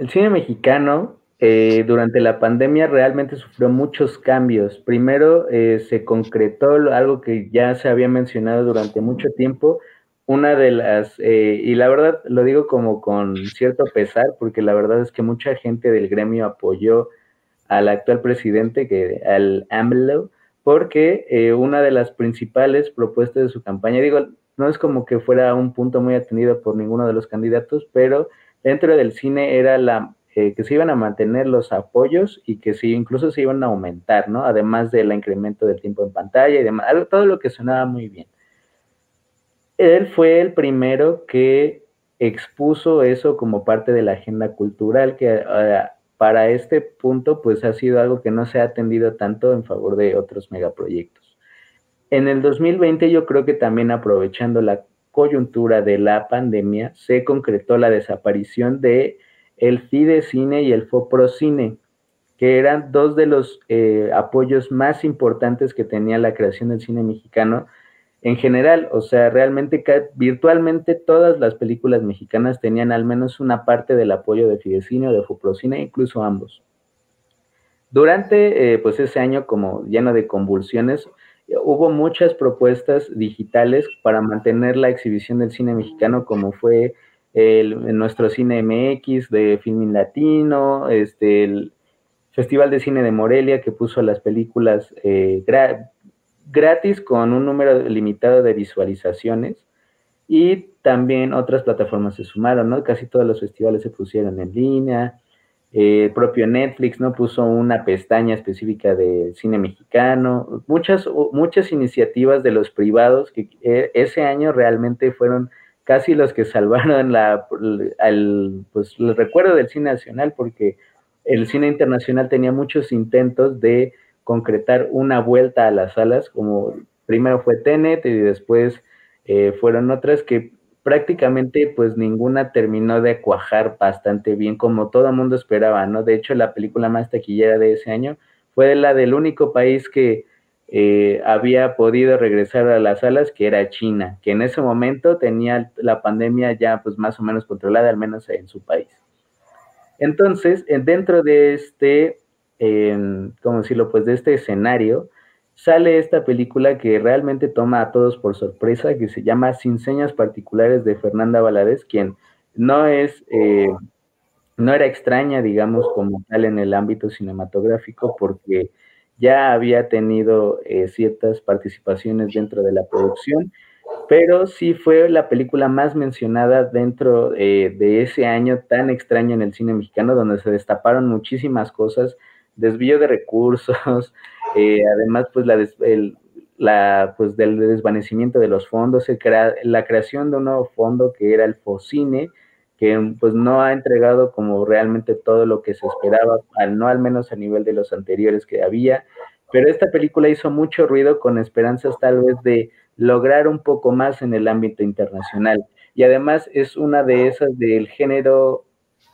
El cine mexicano eh, durante la pandemia realmente sufrió muchos cambios. Primero eh, se concretó algo que ya se había mencionado durante mucho tiempo, una de las, eh, y la verdad lo digo como con cierto pesar, porque la verdad es que mucha gente del gremio apoyó al actual presidente, que, al AMLO, porque eh, una de las principales propuestas de su campaña, digo, no es como que fuera un punto muy atendido por ninguno de los candidatos, pero dentro del cine era la eh, que se iban a mantener los apoyos y que sí, incluso se iban a aumentar, ¿no? Además del incremento del tiempo en pantalla y demás, todo lo que sonaba muy bien él fue el primero que expuso eso como parte de la agenda cultural, que eh, para este punto pues ha sido algo que no se ha atendido tanto en favor de otros megaproyectos. En el 2020 yo creo que también aprovechando la coyuntura de la pandemia se concretó la desaparición de el Fidecine y el Foprocine, que eran dos de los eh, apoyos más importantes que tenía la creación del cine mexicano en general, o sea, realmente virtualmente todas las películas mexicanas tenían al menos una parte del apoyo de Fidecine o de Fuprocine, incluso ambos. Durante eh, pues ese año como lleno de convulsiones, hubo muchas propuestas digitales para mantener la exhibición del cine mexicano como fue el, nuestro cine MX de Filmin Latino, este, el Festival de Cine de Morelia que puso las películas eh, gratis con un número limitado de visualizaciones y también otras plataformas se sumaron, ¿no? Casi todos los festivales se pusieron en línea, eh, propio Netflix, ¿no? Puso una pestaña específica de cine mexicano, muchas, muchas iniciativas de los privados que eh, ese año realmente fueron casi los que salvaron la, el, pues, el recuerdo del cine nacional, porque el cine internacional tenía muchos intentos de concretar una vuelta a las salas, como primero fue Tenet y después eh, fueron otras que prácticamente pues ninguna terminó de cuajar bastante bien como todo mundo esperaba, ¿no? De hecho, la película más taquillera de ese año fue la del único país que eh, había podido regresar a las salas, que era China, que en ese momento tenía la pandemia ya pues más o menos controlada, al menos en su país. Entonces, dentro de este como decirlo, pues de este escenario, sale esta película que realmente toma a todos por sorpresa, que se llama Sin señas particulares de Fernanda Valadez, quien no es, eh, no era extraña, digamos, como tal en el ámbito cinematográfico, porque ya había tenido eh, ciertas participaciones dentro de la producción, pero sí fue la película más mencionada dentro eh, de ese año tan extraño en el cine mexicano, donde se destaparon muchísimas cosas desvío de recursos, eh, además pues la, la, pues del desvanecimiento de los fondos, la creación de un nuevo fondo que era el FOCINE, que pues no ha entregado como realmente todo lo que se esperaba, al, no al menos a nivel de los anteriores que había, pero esta película hizo mucho ruido con esperanzas tal vez de lograr un poco más en el ámbito internacional. Y además es una de esas del género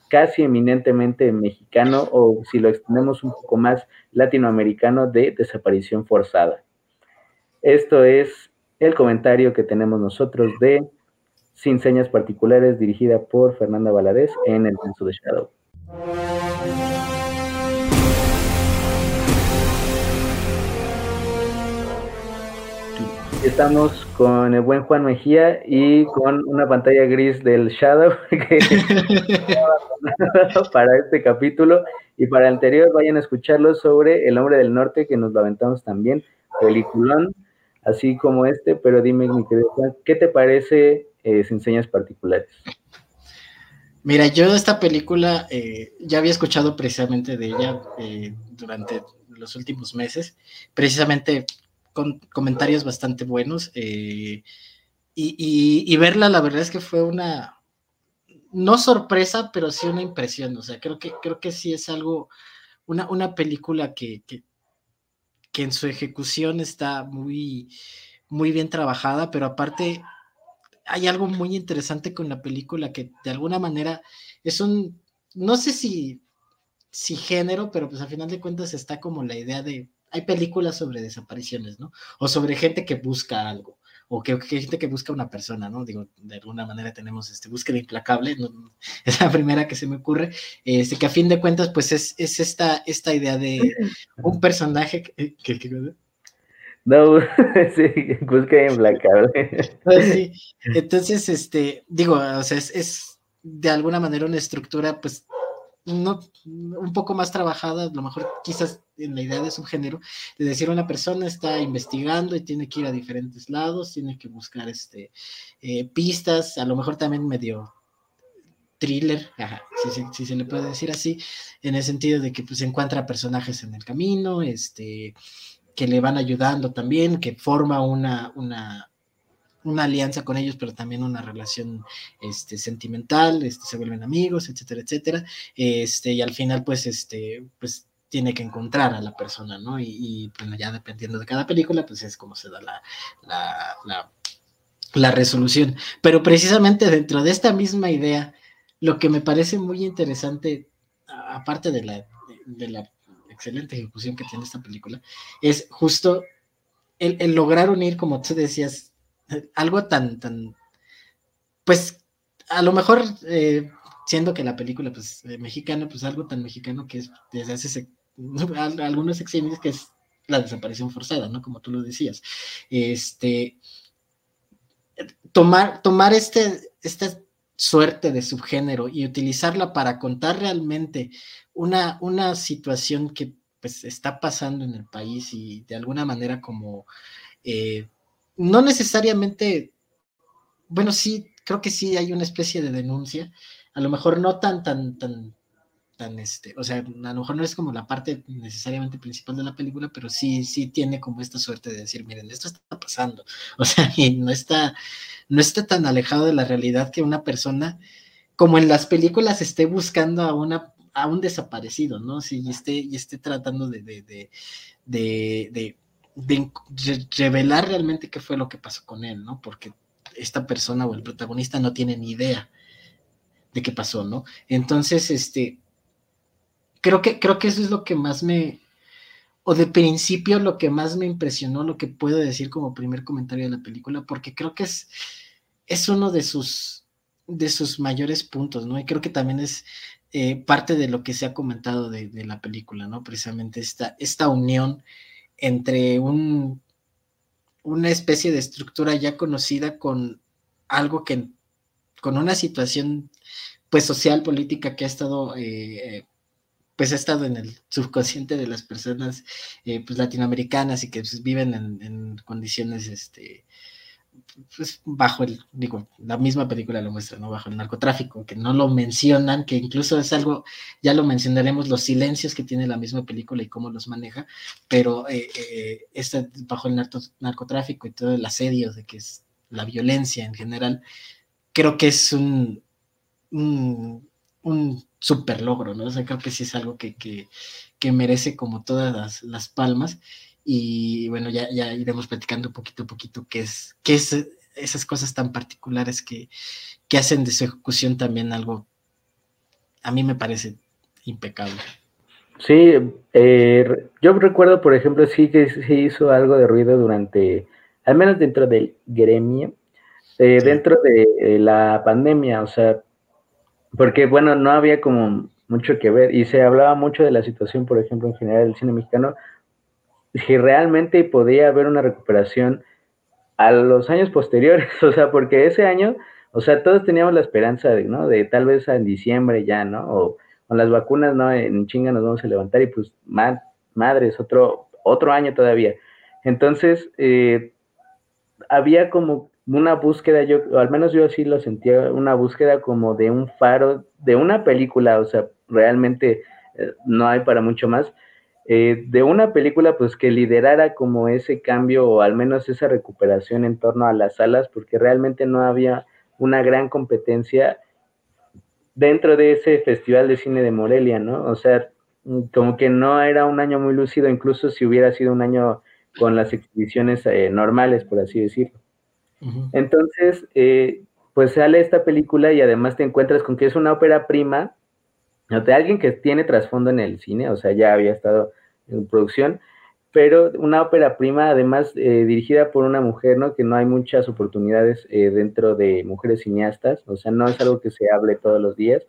casi eminentemente mexicano o si lo extendemos un poco más latinoamericano de desaparición forzada. Esto es el comentario que tenemos nosotros de Sin Señas Particulares dirigida por Fernanda Valadez en El Censo de Shadow. Estamos con el buen Juan Mejía y con una pantalla gris del Shadow para este capítulo y para el anterior vayan a escucharlo sobre El Hombre del Norte que nos lo aventamos también, peliculón, así como este, pero dime mi querido Juan, ¿qué te parece eh, sin señas particulares? Mira, yo esta película eh, ya había escuchado precisamente de ella eh, durante los últimos meses, precisamente con comentarios bastante buenos. Eh, y, verla, la verdad es que fue una, no sorpresa, pero sí una impresión. O sea, creo que, creo que sí es algo, una, una película que, que, en su ejecución está muy, muy bien trabajada, pero aparte hay algo muy interesante con la película que de alguna manera es un, no sé si, si género, pero pues al final de cuentas está como la idea de hay películas sobre desapariciones, ¿no? O sobre gente que busca algo, o que, hay gente que busca una persona, ¿no? Digo, de alguna manera tenemos este búsqueda implacable, es la primera que se me ocurre, este, que a fin de cuentas, pues es, es esta, esta idea de un personaje que... no, sí, búsqueda implacable. Pues sí, entonces, este, digo, o sea, es, es de alguna manera una estructura, pues, no, un poco más trabajada, a lo mejor quizás en la idea de subgénero, de decir una persona está investigando y tiene que ir a diferentes lados, tiene que buscar este, eh, pistas, a lo mejor también medio thriller, si, se le puede decir así, en el sentido de que pues encuentra personajes en el camino, este, que le van ayudando también, que forma una, una, una alianza con ellos, pero también una relación este, sentimental, este, se vuelven amigos, etcétera, etcétera, este, y al final, pues, este, pues tiene que encontrar a la persona, ¿no? Y, bueno, ya dependiendo de cada película, pues es como se da la, la, la, resolución. Pero precisamente dentro de esta misma idea, lo que me parece muy interesante, aparte de la, la excelente ejecución que tiene esta película, es justo el, el, lograr unir, como tú decías, algo tan, tan, pues a lo mejor, eh, siendo que la película, pues, eh, mexicana, pues algo tan mexicano que es desde hace algunos exámenes que es la desaparición forzada, ¿no? Como tú lo decías. Este, tomar, tomar este, esta suerte de subgénero y utilizarla para contar realmente una, una situación que pues está pasando en el país y de alguna manera como eh, no necesariamente, bueno, sí, creo que sí hay una especie de denuncia, a lo mejor no tan, tan, tan, tan, este, o sea, a lo mejor no es como la parte necesariamente principal de la película, pero sí, sí tiene como esta suerte de decir, miren, esto está pasando, o sea, y no está, no está tan alejado de la realidad que una persona, como en las películas, esté buscando a una a un desaparecido, ¿no? Sí, y esté, y esté tratando de, de, de, de de, revelar realmente qué fue lo que pasó con él, ¿no? Porque esta persona o el protagonista no tiene ni idea de qué pasó, ¿no? Entonces, este, creo que, creo que eso es lo que más me, o de principio lo que más me impresionó, lo que puedo decir como primer comentario de la película, porque creo que es, es uno de sus, de sus mayores puntos, ¿no? Y creo que también es eh, parte de lo que se ha comentado de, de, la película, ¿no? Precisamente esta, esta unión entre un, una especie de estructura ya conocida con algo que, con una situación pues social, política que ha estado, eh, pues ha estado en el subconsciente de las personas eh, pues latinoamericanas y que pues, viven en, en, condiciones este, pues, bajo el, digo, la misma película lo muestra, ¿no? Bajo el narcotráfico, que no lo mencionan, que incluso es algo, ya lo mencionaremos, los silencios que tiene la misma película y cómo los maneja, pero eh, eh, este, bajo el narcotráfico y todo el asedio de que es la violencia en general, creo que es un, un, un super logro, ¿no? O sea, creo que sí es algo que, que, que merece como todas las, las palmas y bueno, ya, ya iremos platicando poquito a poquito qué es, qué es esas cosas tan particulares que, que hacen de su ejecución también algo, a mí me parece impecable. Sí, eh, yo recuerdo, por ejemplo, sí que se hizo algo de ruido durante, al menos dentro del gremio, eh, dentro de eh, la pandemia, o sea, porque bueno, no había como mucho que ver y se hablaba mucho de la situación, por ejemplo, en general del cine mexicano, si realmente podía haber una recuperación a los años posteriores, o sea, porque ese año, o sea, todos teníamos la esperanza de, ¿no? De tal vez en diciembre ya, ¿no? O con las vacunas, ¿no? En chinga nos vamos a levantar y pues, madres, otro, otro año todavía. Entonces, eh, había como una búsqueda, yo, o al menos yo así lo sentía, una búsqueda como de un faro, de una película, o sea, realmente eh, no hay para mucho más, eh, de una película pues que liderara como ese cambio o al menos esa recuperación en torno a las salas, porque realmente no había una gran competencia dentro de ese festival de cine de Morelia, ¿no? O sea, como que no era un año muy lúcido, incluso si hubiera sido un año con las exhibiciones eh, normales, por así decirlo. Entonces, eh, pues sale esta película y además te encuentras con que es una ópera prima, de alguien que tiene trasfondo en el cine, o sea, ya había estado en producción, pero una ópera prima, además eh, dirigida por una mujer, ¿no? Que no hay muchas oportunidades eh, dentro de mujeres cineastas, o sea, no es algo que se hable todos los días,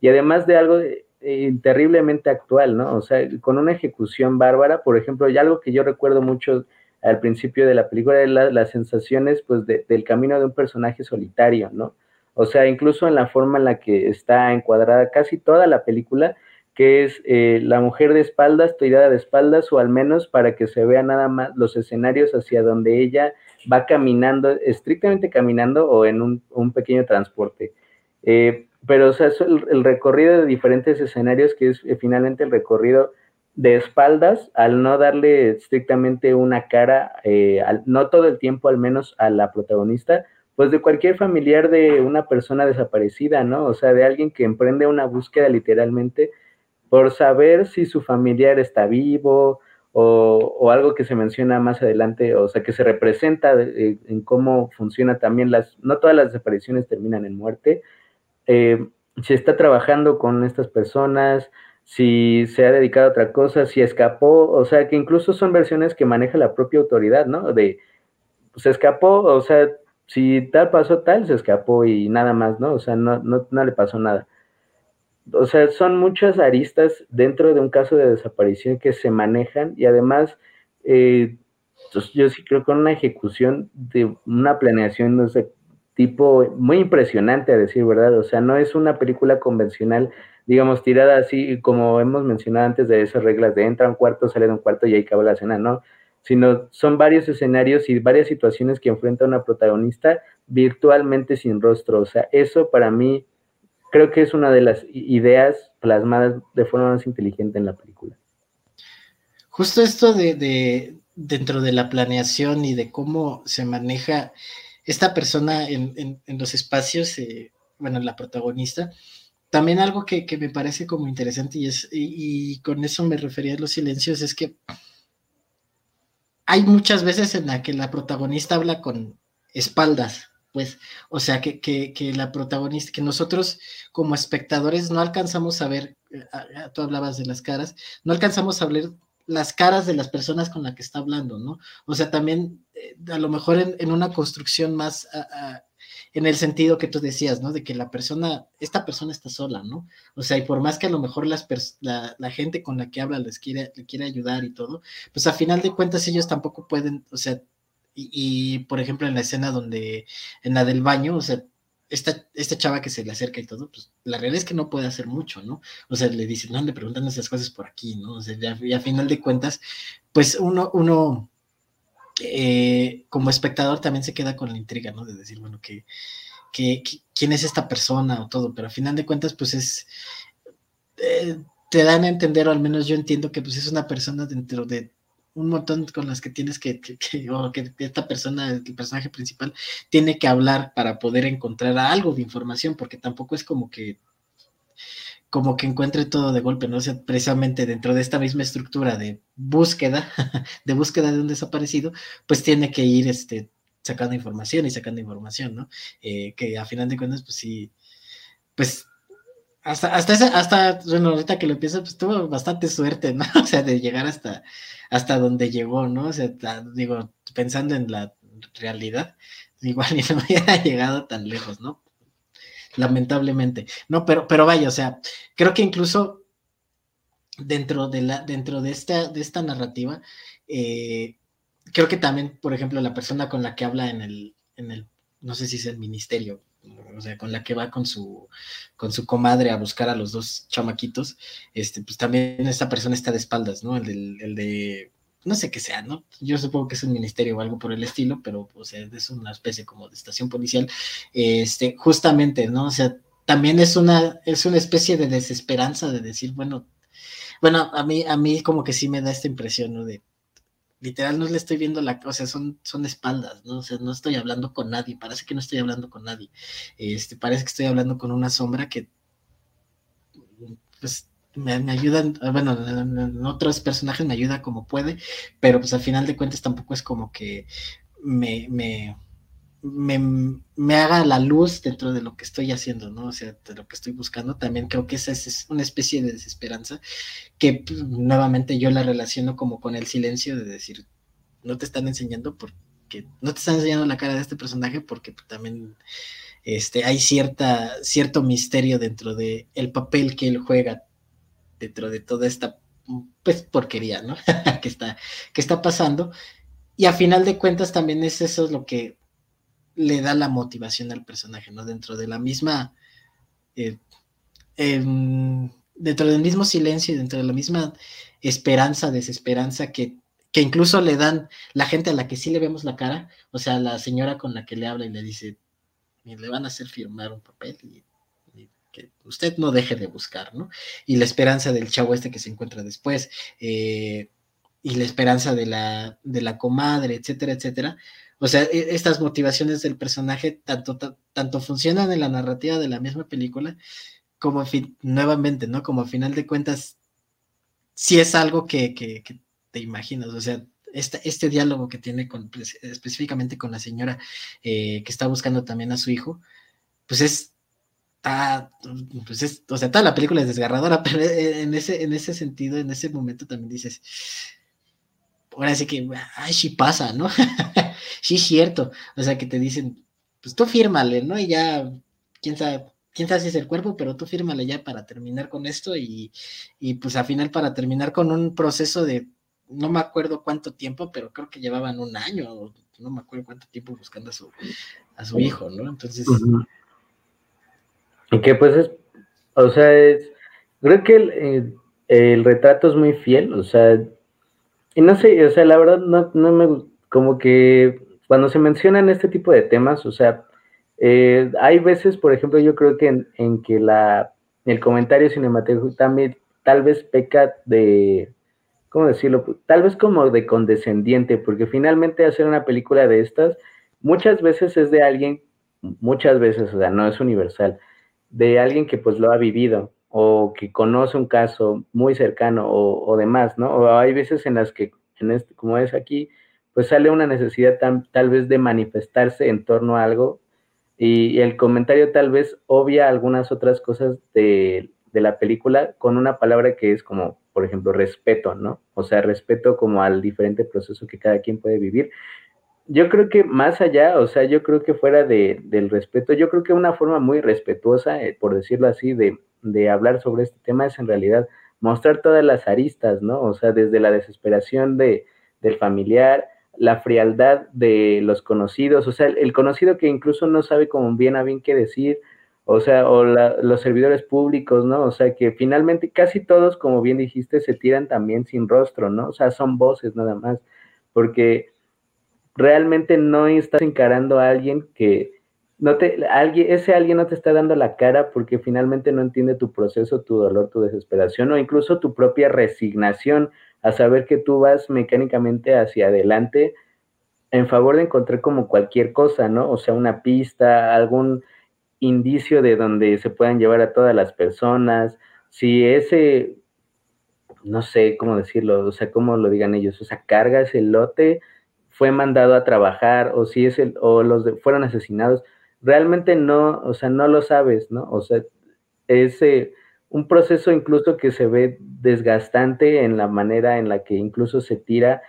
y además de algo eh, terriblemente actual, ¿no? O sea, con una ejecución bárbara, por ejemplo, y algo que yo recuerdo mucho al principio de la película, las sensaciones, pues, del camino de un personaje solitario, ¿no? O sea, incluso en la forma en la que está encuadrada casi toda la película, que es eh, la mujer de espaldas, tirada de espaldas, o al menos para que se vea nada más los escenarios hacia donde ella va caminando, estrictamente caminando o en un, pequeño transporte. Eh, pero, o sea, es el, recorrido de diferentes escenarios, que es eh, finalmente el recorrido de espaldas, al no darle estrictamente una cara, no todo el tiempo al menos a la protagonista, pues de cualquier familiar de una persona desaparecida, ¿no? O sea, de alguien que emprende una búsqueda literalmente por saber si su familiar está vivo o, algo que se menciona más adelante, o sea, que se representa eh, en cómo funciona también las, no todas las desapariciones terminan en muerte, eh, si está trabajando con estas personas, si se ha dedicado a otra cosa, si escapó, o sea, que incluso son versiones que maneja la propia autoridad, ¿no? De, se escapó, o sea, si tal pasó tal, se escapó y nada más, ¿no? O sea, no, no, no le pasó nada o sea, son muchas aristas dentro de un caso de desaparición que se manejan y además, eh, pues, yo sí creo que una ejecución de una planeación de ese tipo muy impresionante, a decir verdad. O sea, no es una película convencional, digamos, tirada así como hemos mencionado antes de esas reglas de entra a un cuarto, sale de un cuarto y ahí acaba la escena, no. Sino son varios escenarios y varias situaciones que enfrenta una protagonista virtualmente sin rostro. O sea, eso para mí creo que es una de las ideas plasmadas de forma más inteligente en la película. Justo esto de, dentro de la planeación y de cómo se maneja esta persona en, los espacios, eh, bueno, la protagonista, también algo que, me parece como interesante y, es, y, con eso me refería a los silencios, es que hay muchas veces en la que la protagonista habla con espaldas pues, o sea, que, que, la protagonista, que nosotros como espectadores no alcanzamos a ver, eh, tú hablabas de las caras, no alcanzamos a ver las caras de las personas con las que está hablando, ¿no? O sea, también eh, a lo mejor en, una construcción más en el sentido que tú decías, ¿no? De que la persona, esta persona está sola, ¿no? O sea, y por más que a lo mejor las la, gente con la que habla les quiere, le quiere ayudar y todo, pues a final de cuentas ellos tampoco pueden, o sea, y, por ejemplo, en la escena donde, en la del baño, o sea, esta, esta chava que se le acerca y todo, pues la realidad es que no puede hacer mucho, ¿no? O sea, le dicen, no, le preguntan esas cosas por aquí, ¿no? O sea, y a final de cuentas, pues uno, uno eh, como espectador también se queda con la intriga, ¿no? De decir, bueno, que, quién es esta persona o todo, pero a final de cuentas, pues es, eh, te dan a entender, o al menos yo entiendo que pues es una persona dentro de un montón con las que tienes que, que, que, esta persona, el personaje principal, tiene que hablar para poder encontrar algo de información, porque tampoco es como que como que encuentre todo de golpe, ¿no? O sea, precisamente dentro de esta misma estructura de búsqueda, de búsqueda de un desaparecido, pues tiene que ir este, sacando información y sacando información, ¿no? Eh, que a final de cuentas, pues sí, pues hasta, hasta, esa, hasta, bueno, ahorita que lo pienso, pues tuvo bastante suerte, ¿no? O sea, de llegar hasta, hasta donde llegó, ¿no? O sea, digo, pensando en la realidad, igual ni no hubiera llegado tan lejos, ¿no? Lamentablemente. No, pero, pero vaya, o sea, creo que incluso dentro de la, dentro de esta, de esta narrativa, eh, creo que también, por ejemplo, la persona con la que habla en el, en el, no sé si es el ministerio, o sea, con la que va con su, con su comadre a buscar a los dos chamaquitos, este, pues también esta persona está de espaldas, ¿no? El, el de, no sé qué sea, ¿no? Yo supongo que es un ministerio o algo por el estilo, pero, o sea, es una especie como de estación policial, este, justamente, ¿no? O sea, también es una, es una especie de desesperanza de decir, bueno, bueno, a mí, a mí como que sí me da esta impresión, ¿no? De, literal no le estoy viendo la, o sea, son, son espaldas, ¿no? O sea, no estoy hablando con nadie, parece que no estoy hablando con nadie. Este, parece que estoy hablando con una sombra que, pues, me, ayudan, bueno, en otros personajes me ayuda como puede, pero pues al final de cuentas tampoco es como que me, me, me, haga la luz dentro de lo que estoy haciendo, ¿no? O sea, de lo que estoy buscando. También creo que esa es una especie de desesperanza que pues, nuevamente yo la relaciono como con el silencio de decir, no te están enseñando porque no te están enseñando la cara de este personaje porque también este, hay cierta, cierto misterio dentro de el papel que él juega dentro de toda esta pues porquería, ¿no? que, está, que está pasando. Y a final de cuentas también es eso lo que le da la motivación al personaje, ¿no? Dentro de la misma, eh, em, dentro del mismo silencio y dentro de la misma esperanza, desesperanza que, que incluso le dan la gente a la que sí le vemos la cara, o sea, la señora con la que le habla y le dice, le van a hacer firmar un papel y, que usted no deje de buscar, ¿no? Y la esperanza del chavo este que se encuentra después, eh, y la esperanza de la, de la comadre, etcétera, etcétera, o sea, e, estas motivaciones del personaje tanto, tanto funcionan en la narrativa de la misma película, como nuevamente, ¿no? Como a final de cuentas, sí es algo que, te imaginas, o sea, este, este diálogo que tiene pues, específicamente con la señora eh, que está buscando también a su hijo, pues es, pues es, o sea, toda la película es desgarradora, pero en ese, en ese sentido, en ese momento también dices, ahora sí que, ay, sí pasa, ¿no? sí es cierto. O sea, que te dicen, pues tú fírmale, ¿no? Y ya, quién sabe, quién sabe si es el cuerpo, pero tú fírmale ya para terminar con esto y, y pues al final para terminar con un proceso de, no me acuerdo cuánto tiempo, pero creo que llevaban un año, no me acuerdo cuánto tiempo buscando a su, a su hijo, ¿no? Entonces... que pues es, o sea, es, creo que el, el, el retrato es muy fiel, o sea, y no sé, o sea, la verdad no, no me, como que cuando se mencionan este tipo de temas, o sea, eh, hay veces, por ejemplo, yo creo que en, que la, el comentario cinematográfico también tal vez peca de, ¿cómo decirlo? Tal vez como de condescendiente, porque finalmente hacer una película de estas muchas veces es de alguien, muchas veces, o sea, no es universal, de alguien que pues lo ha vivido o que conoce un caso muy cercano o, demás, ¿no? O hay veces en las que, en este, como es aquí, pues sale una necesidad tal vez de manifestarse en torno a algo y, el comentario tal vez obvia algunas otras cosas de, de, la película con una palabra que es como, por ejemplo, respeto, ¿no? O sea, respeto como al diferente proceso que cada quien puede vivir. Yo creo que más allá, o sea, yo creo que fuera de, del respeto, yo creo que una forma muy respetuosa, eh, por decirlo así, de, de hablar sobre este tema es en realidad mostrar todas las aristas, ¿no? O sea, desde la desesperación de, del familiar, la frialdad de los conocidos, o sea, el, conocido que incluso no sabe como bien a bien qué decir, o sea, o los servidores públicos, ¿no? O sea, que finalmente casi todos, como bien dijiste, se tiran también sin rostro, ¿no? O sea, son voces nada más, porque realmente no estás encarando a alguien que, no te, alguien, ese alguien no te está dando la cara porque finalmente no entiende tu proceso, tu dolor, tu desesperación o incluso tu propia resignación a saber que tú vas mecánicamente hacia adelante en favor de encontrar como cualquier cosa, ¿no? O sea, una pista, algún indicio de donde se puedan llevar a todas las personas, si ese, no sé cómo decirlo, o sea, cómo lo digan ellos, o sea, carga ese lote, fue mandado a trabajar, o si es el, o los fueron asesinados, realmente no, o sea, no lo sabes, ¿no? O sea, es eh, un proceso incluso que se ve desgastante en la manera en la que incluso se tira.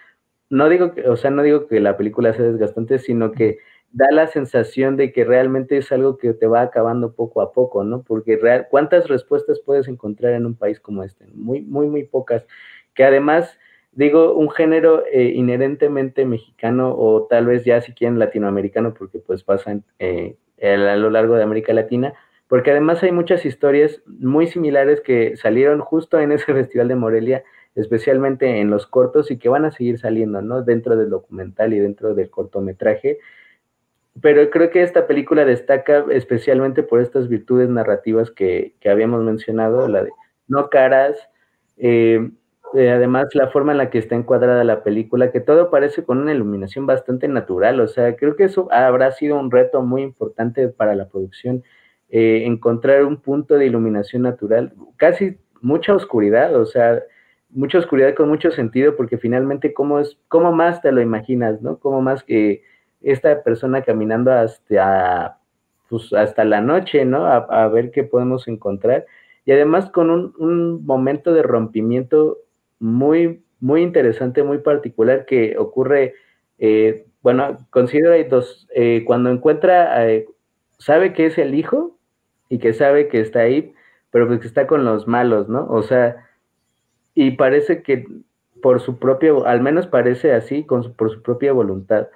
No digo que, o sea, no digo que la película sea desgastante, sino que da la sensación de que realmente es algo que te va acabando poco a poco, ¿no? Porque real, ¿cuántas respuestas puedes encontrar en un país como este? Muy, muy, muy pocas. Que además, digo, un género eh, inherentemente mexicano o tal vez ya si quieren latinoamericano, porque pues pasan eh, a lo largo de América Latina, porque además hay muchas historias muy similares que salieron justo en ese Festival de Morelia, especialmente en los cortos y que van a seguir saliendo, ¿no? Dentro del documental y dentro del cortometraje. Pero creo que esta película destaca especialmente por estas virtudes narrativas que, que habíamos mencionado, la de no caras, eh, eh, además la forma en la que está encuadrada la película, que todo parece con una iluminación bastante natural, o sea, creo que eso habrá sido un reto muy importante para la producción, eh, encontrar un punto de iluminación natural, casi mucha oscuridad, o sea, mucha oscuridad con mucho sentido, porque finalmente cómo es, cómo más te lo imaginas, ¿no? Cómo más que esta persona caminando hasta, pues, hasta la noche, ¿no? A, ver qué podemos encontrar. Y además con un, momento de rompimiento muy, muy interesante, muy particular que ocurre, eh, bueno, considero hay dos, eh, cuando encuentra, eh, sabe que es el hijo y que sabe que está ahí, pero que está con los malos, ¿no? O sea, y parece que por su propio, al menos parece así, con por su propia voluntad.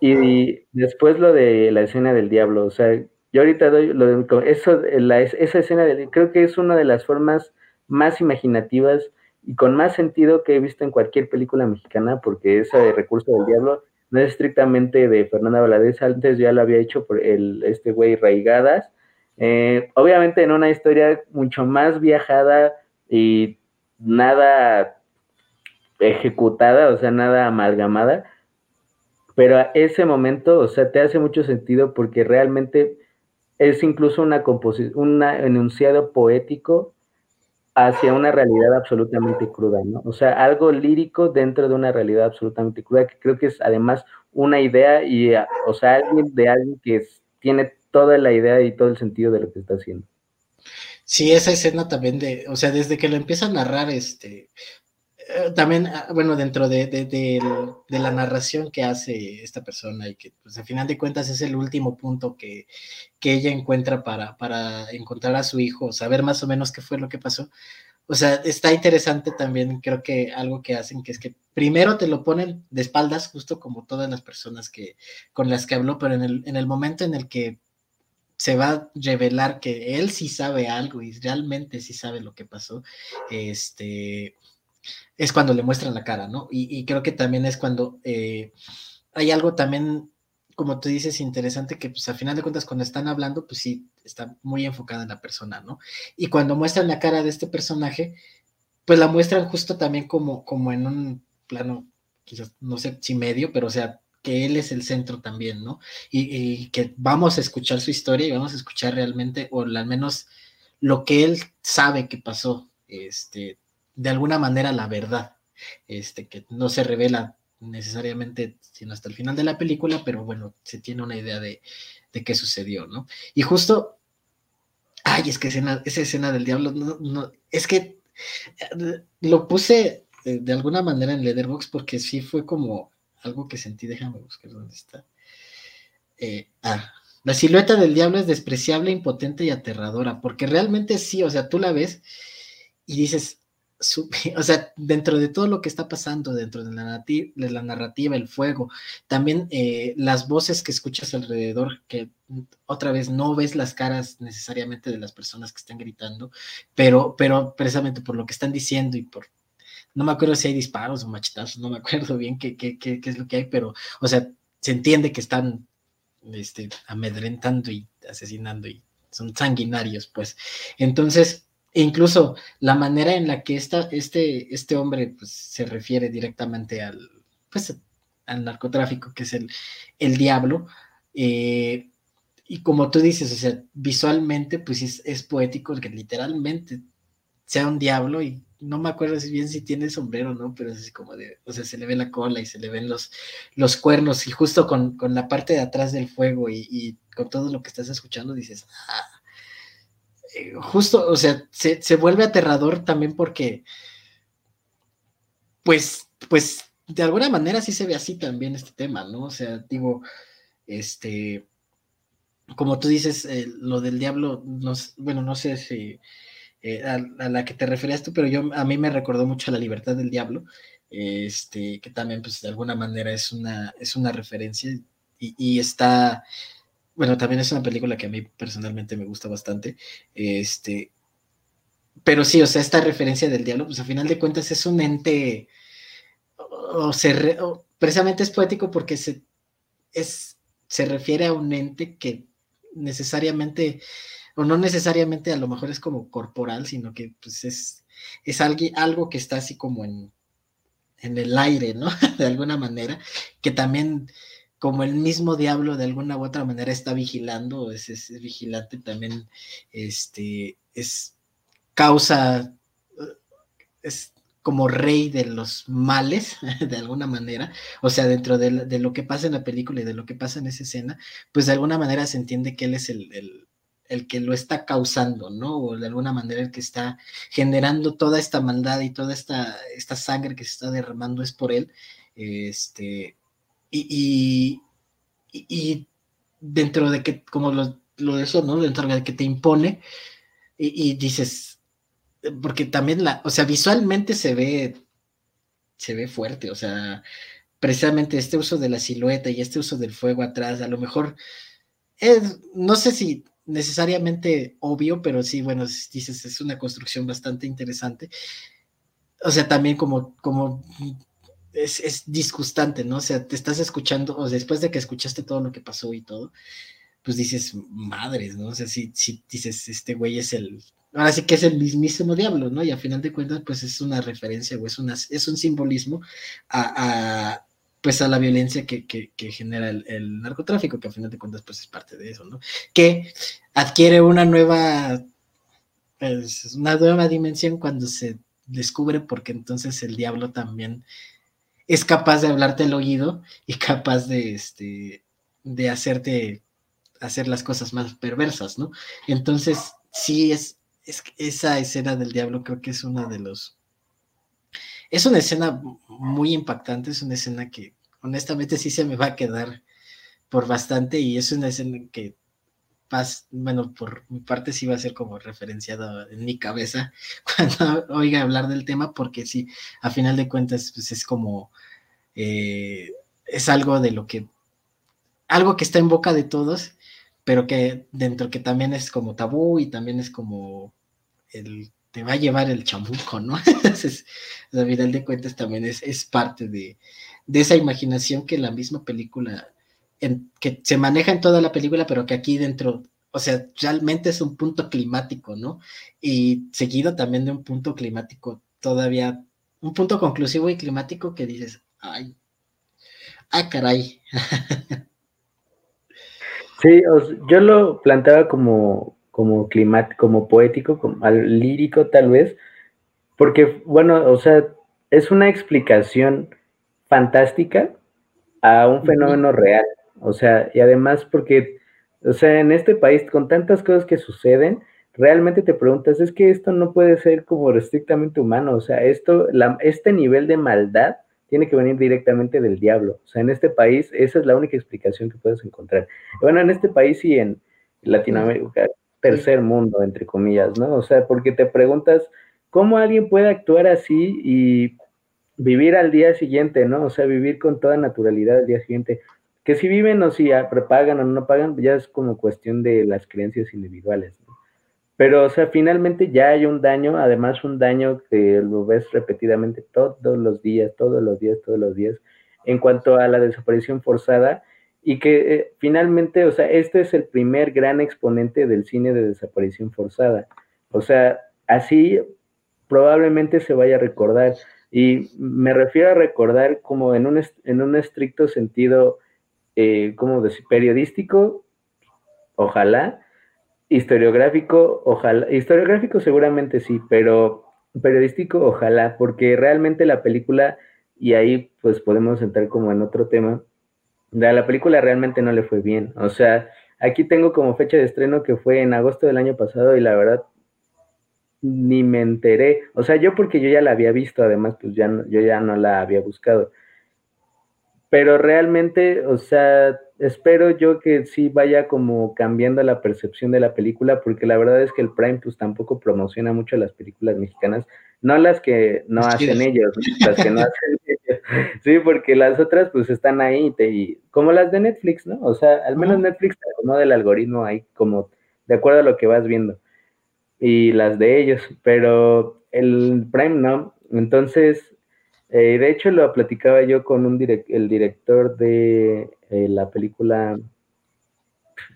Y, después lo de la escena del diablo, o sea, yo ahorita doy lo de, eso, la, esa escena del, creo que es una de las formas más imaginativas y con más sentido que he visto en cualquier película mexicana, porque ese recurso del diablo no es estrictamente de Fernanda Valadez, antes ya lo había hecho por el, este güey Raigadas, eh, obviamente en una historia mucho más viajada y nada ejecutada, o sea, nada amalgamada, pero a ese momento, o sea, te hace mucho sentido porque realmente es incluso una composición, un enunciado poético hacia una realidad absolutamente cruda, ¿no? O sea, algo lírico dentro de una realidad absolutamente cruda, que creo que es además una idea y, o sea, alguien de alguien que tiene toda la idea y todo el sentido de lo que está haciendo. Sí, esa escena también de, o sea, desde que lo empieza a narrar, este, eh, también, ah, bueno, dentro de, de, la narración que hace esta persona y que, pues, al final de cuentas es el último punto que, que ella encuentra para, para encontrar a su hijo, saber más o menos qué fue lo que pasó. O sea, está interesante también, creo que algo que hacen, que es que primero te lo ponen de espaldas, justo como todas las personas que, con las que habló, pero en el, en el momento en el que se va a revelar que él sí sabe algo y realmente sí sabe lo que pasó, este, es cuando le muestran la cara, ¿no? Y, creo que también es cuando eh, hay algo también, como tú dices, interesante, que pues al final de cuentas cuando están hablando, pues sí, está muy enfocada en la persona, ¿no? Y cuando muestran la cara de este personaje, pues la muestran justo también como, como en un plano, quizás, no sé si medio, pero o sea, que él es el centro también, ¿no? Y, que vamos a escuchar su historia y vamos a escuchar realmente, o al menos lo que él sabe que pasó, este, de alguna manera la verdad, este, que no se revela necesariamente sino hasta el final de la película, pero bueno, se tiene una idea de, de qué sucedió, ¿no? Y justo, ay, es que esa escena del diablo, no, no, es que eh, lo puse de, de alguna manera en Leatherbox porque sí fue como algo que sentí, déjame buscar dónde está. Eh, ah, la silueta del diablo es despreciable, impotente y aterradora, porque realmente sí, o sea, tú la ves y dices, o sea, dentro de todo lo que está pasando, dentro de la, de la narrativa, el fuego, también eh, las voces que escuchas alrededor, que otra vez no ves las caras necesariamente de las personas que están gritando, pero, pero precisamente por lo que están diciendo y por no me acuerdo si hay disparos o machetazos, no me acuerdo bien qué, qué, qué, es lo que hay, pero, o sea, se entiende que están este, amedrentando y asesinando y son sanguinarios, pues. Entonces, incluso la manera en la que esta, este, este hombre pues, se refiere directamente al, pues, al narcotráfico, que es el, el diablo, eh, y como tú dices, o sea, visualmente, pues es, es poético que literalmente sea un diablo y no me acuerdo si bien si tiene sombrero o no, pero es como de, o sea, se le ve la cola y se le ven los, los cuernos y justo con, la parte de atrás del fuego y, con todo lo que estás escuchando dices, ah, justo, o sea, se, vuelve aterrador también porque, pues, pues, de alguna manera sí se ve así también este tema, ¿no? O sea, digo, este, como tú dices, eh, lo del diablo, no, bueno, no sé si eh, a, la que te referías tú, pero yo a mí me recordó mucho a La Libertad del Diablo, este, que también pues de alguna manera es una, es una referencia y, está, bueno, también es una película que a mí personalmente me gusta bastante, este, pero sí, o sea, esta referencia del diablo, pues a final de cuentas es un ente, o, se precisamente es poético porque se, es, se refiere a un ente que necesariamente o no necesariamente a lo mejor es como corporal, sino que pues es, es algo, que está así como en, en el aire, ¿no? de alguna manera, que también como el mismo diablo de alguna u otra manera está vigilando, es, es, vigilante también, este, es causa, es como rey de los males, de alguna manera, o sea, dentro de, lo que pasa en la película y de lo que pasa en esa escena, pues de alguna manera se entiende que él es el, el, que lo está causando, ¿no? O de alguna manera el que está generando toda esta maldad y toda esta, esta sangre que se está derramando es por él. Este, y, y, dentro de que, como lo, lo, de eso, ¿no? Dentro de que te impone y, dices, porque también la, o sea, visualmente se ve, se ve fuerte, o sea, precisamente este uso de la silueta y este uso del fuego atrás, a lo mejor es, no sé si necesariamente obvio, pero sí, bueno, dices, es una construcción bastante interesante. O sea, también como, como es, es, disgustante, ¿no? O sea, te estás escuchando, o después de que escuchaste todo lo que pasó y todo, pues dices, madres, ¿no? O sea, si, si dices, este güey es el, ahora sí que es el mismísimo diablo, ¿no? Y a final de cuentas, pues es una referencia o es, una, es un simbolismo a, pues a la violencia que, que, genera el, narcotráfico, que a final de cuentas, pues es parte de eso, ¿no? Que adquiere una nueva, pues, una nueva dimensión cuando se descubre porque entonces el diablo también es capaz de hablarte el oído y capaz de, este, de hacerte hacer las cosas más perversas, ¿no? Entonces, sí, es, es esa escena del diablo creo que es una de los... Es una escena muy impactante, es una escena que honestamente sí se me va a quedar por bastante y es una escena que bueno, por mi parte sí va a ser como referenciada en mi cabeza cuando oiga hablar del tema, porque sí, a final de cuentas, pues es como, eh, es algo de lo que, algo que está en boca de todos, pero que dentro que también es como tabú y también es como el, te va a llevar el chamuco, ¿no? Entonces, a final de cuentas también es, es parte de, de esa imaginación que la misma película que se maneja en toda la película, pero que aquí dentro, o sea, realmente es un punto climático, ¿no? Y seguido también de un punto climático todavía, un punto conclusivo y climático que dices, ay, ah, caray. Sí, yo lo planteaba como, como climático, como poético, como lírico tal vez, porque, bueno, o sea, es una explicación fantástica a un fenómeno real. O sea, y además porque, o sea, en este país con tantas cosas que suceden, realmente te preguntas, es que esto no puede ser como estrictamente humano, o sea, esto, la, este nivel de maldad tiene que venir directamente del diablo. O sea, en este país esa es la única explicación que puedes encontrar. Bueno, en este país y en Latinoamérica, tercer mundo, entre comillas, ¿no? O sea, porque te preguntas, ¿cómo alguien puede actuar así y vivir al día siguiente, ¿no? O sea, vivir con toda naturalidad al día siguiente. Que si viven o si pagan o no pagan, ya es como cuestión de las creencias individuales. ¿no? Pero, o sea, finalmente ya hay un daño, además un daño que lo ves repetidamente todos los días, todos los días, todos los días, en cuanto a la desaparición forzada, y que eh, finalmente, o sea, este es el primer gran exponente del cine de desaparición forzada. O sea, así probablemente se vaya a recordar. Y me refiero a recordar como en un, en un estricto sentido eh, ¿cómo decir? Periodístico, ojalá. Historiográfico, ojalá. Historiográfico seguramente sí, pero periodístico, ojalá, porque realmente la película, y ahí pues podemos entrar como en otro tema, la película realmente no le fue bien. O sea, aquí tengo como fecha de estreno que fue en agosto del año pasado y la verdad ni me enteré. O sea, yo porque yo ya la había visto, además, pues ya yo ya no la había buscado pero realmente, o sea, espero yo que sí vaya como cambiando la percepción de la película, porque la verdad es que el Prime pues tampoco promociona mucho las películas mexicanas, no las que no hacen ellos, las que no hacen ellos, sí, porque las otras pues están ahí, y, como las de Netflix, ¿no? O sea, al menos Netflix te acomoda el algoritmo ahí como de acuerdo a lo que vas viendo, y las de ellos, pero el Prime no, entonces eh, de hecho, lo platicaba yo con un el director de eh, la película.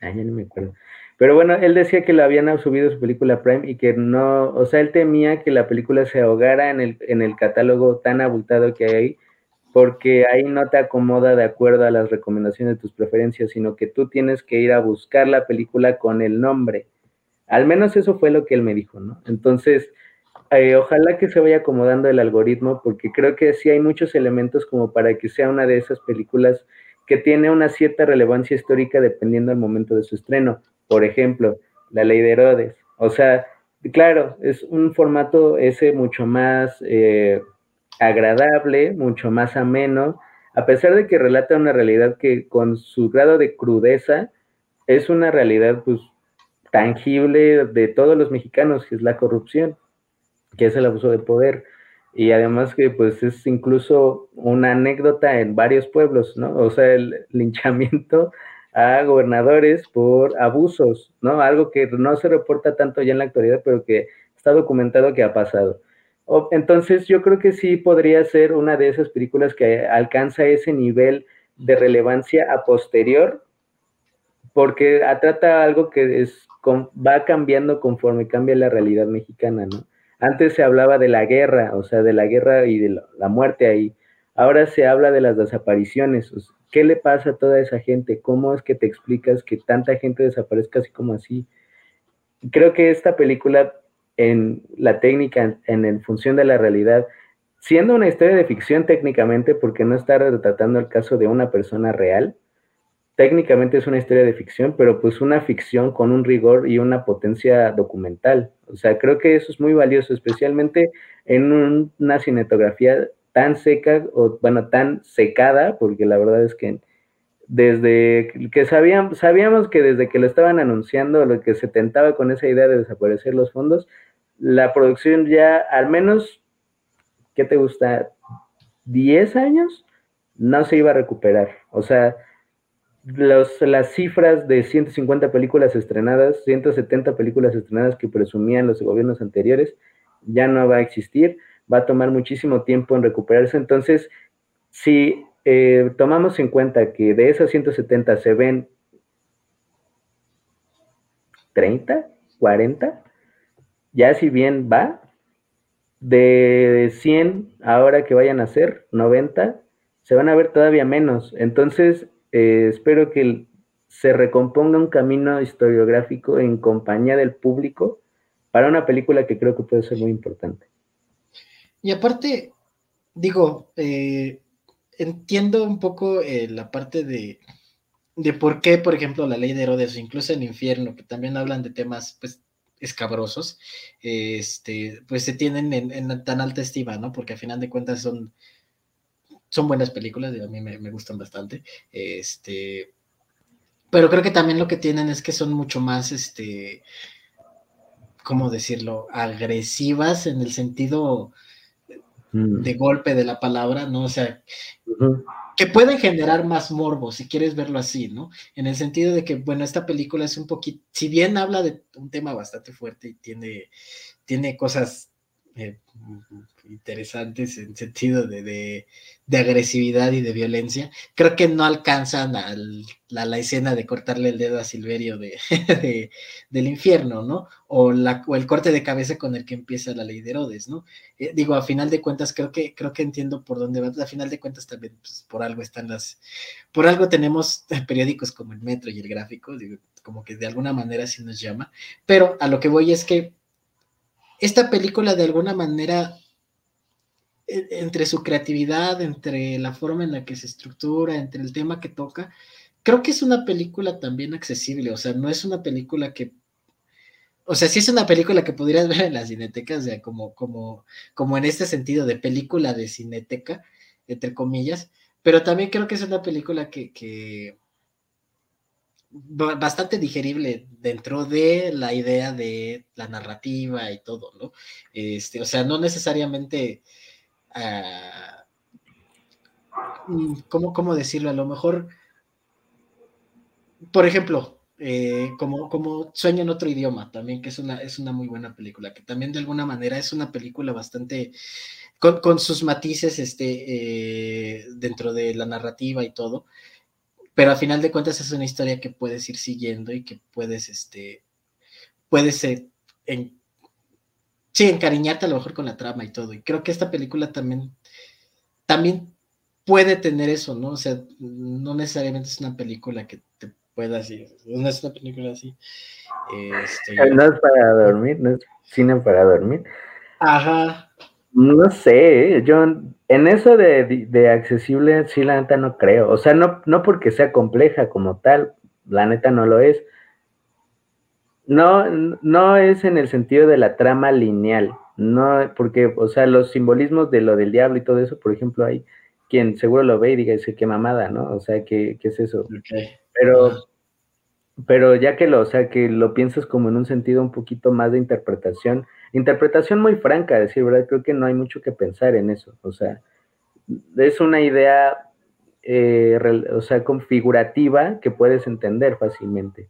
Ay, no me acuerdo. Pero bueno, él decía que lo habían subido su película Prime y que no, o sea, él temía que la película se ahogara en el, en el catálogo tan abultado que hay ahí, porque ahí no te acomoda de acuerdo a las recomendaciones de tus preferencias, sino que tú tienes que ir a buscar la película con el nombre. Al menos eso fue lo que él me dijo, ¿no? Entonces, eh, ojalá que se vaya acomodando el algoritmo, porque creo que sí hay muchos elementos como para que sea una de esas películas que tiene una cierta relevancia histórica dependiendo del momento de su estreno. Por ejemplo, La Ley de Herodes. O sea, claro, es un formato ese mucho más eh, agradable, mucho más ameno, a pesar de que relata una realidad que con su grado de crudeza es una realidad pues tangible de todos los mexicanos, que es la corrupción, que es el abuso de poder. Y además que pues es incluso una anécdota en varios pueblos, ¿no? O sea, el linchamiento a gobernadores por abusos, ¿no? Algo que no se reporta tanto ya en la actualidad, pero que está documentado que ha pasado. Entonces yo creo que sí podría ser una de esas películas que alcanza ese nivel de relevancia a posterior, porque trata algo que es, va cambiando conforme cambia la realidad mexicana, ¿no? Antes se hablaba de la guerra, o sea, de la guerra y de la muerte ahí. Ahora se habla de las desapariciones. ¿Qué le pasa a toda esa gente? ¿Cómo es que te explicas que tanta gente desaparezca así como así? Creo que esta película en la técnica, en, en función de la realidad, siendo una historia de ficción técnicamente, porque no está retratando el caso de una persona real, técnicamente es una historia de ficción, pero pues una ficción con un rigor y una potencia documental. O sea, creo que eso es muy valioso, especialmente en una cinematografía tan seca, o bueno, tan secada, porque la verdad es que desde que sabíamos, sabíamos que desde que lo estaban anunciando, lo que se tentaba con esa idea de desaparecer los fondos, la producción ya al menos, ¿qué te gusta? 10 años no se iba a recuperar. O sea, los, las cifras de 150 películas estrenadas, 170 películas estrenadas que presumían los gobiernos anteriores, ya no va a existir, va a tomar muchísimo tiempo en recuperarse. Entonces, si eh, tomamos en cuenta que de esas 170 se ven 30, 40, ya si bien va, de 100 ahora que vayan a ser 90, se van a ver todavía menos. Entonces, eh, espero que se recomponga un camino historiográfico en compañía del público para una película que creo que puede ser muy importante. Y aparte, digo, eh, entiendo un poco eh, la parte de, de por qué, por ejemplo, la ley de Herodes incluso el infierno, que también hablan de temas pues escabrosos, este, pues se tienen en, tan alta estima, ¿no? Porque a final de cuentas son, son buenas películas, a mí me, gustan bastante, este, pero creo que también lo que tienen es que son mucho más, este, ¿cómo decirlo? Agresivas en el sentido mm. de golpe de la palabra, ¿no? O sea, que pueden generar más morbo, si quieres verlo así, ¿no? En el sentido de que, bueno, esta película es un poquito, si bien habla de un tema bastante fuerte y tiene, tiene cosas eh, interesantes en sentido de, agresividad y de violencia. Creo que no alcanzan a la, escena de cortarle el dedo a Silverio de, del infierno, ¿no? O, la, o el corte de cabeza con el que empieza la ley de Herodes, ¿no? Eh, digo, a final de cuentas, creo que, creo que entiendo por dónde va. A final de cuentas, también pues, por algo están las. Por algo tenemos periódicos como el Metro y el Gráfico, digo, como que de alguna manera sí nos llama. Pero a lo que voy es que esta película de alguna manera, e, entre su creatividad, entre la forma en la que se estructura, entre el tema que toca, creo que es una película también accesible, o sea, no es una película que o sea, sí es una película que podrías ver en la cineteca, o sea, como, como, como en este sentido de película de cineteca, entre comillas, pero también creo que es una película que, que, bastante digerible dentro de la idea de la narrativa y todo, ¿no? Este, o sea, no necesariamente, uh, ¿cómo, decirlo? A lo mejor, por ejemplo, eh, como, como Sueño en otro idioma, también, que es una, es una muy buena película, que también de alguna manera es una película bastante, con, sus matices este, eh, dentro de la narrativa y todo, pero a final de cuentas es una historia que puedes ir siguiendo y que puedes, este, puedes, eh, en, sí, encariñarte a lo mejor con la trama y todo. Y creo que esta película también, también puede tener eso, ¿no? O sea, no necesariamente es una película que te pueda así, no es una película así. Este, no es para dormir, no es cine para dormir. Ajá. No sé, yo en eso de, accesible, sí, la neta no creo. O sea, no, no porque sea compleja como tal, la neta no lo es. No, no es en el sentido de la trama lineal, no, porque, o sea, los simbolismos de lo del diablo y todo eso, por ejemplo, hay quien seguro lo ve y diga, dice, qué mamada, ¿no? O sea, ¿qué, qué es eso? Pero, pero ya que lo, o sea, que lo piensas como en un sentido un poquito más de interpretación, interpretación muy franca, decir verdad, creo que no hay mucho que pensar en eso, o sea, es una idea, eh, o sea, configurativa que puedes entender fácilmente.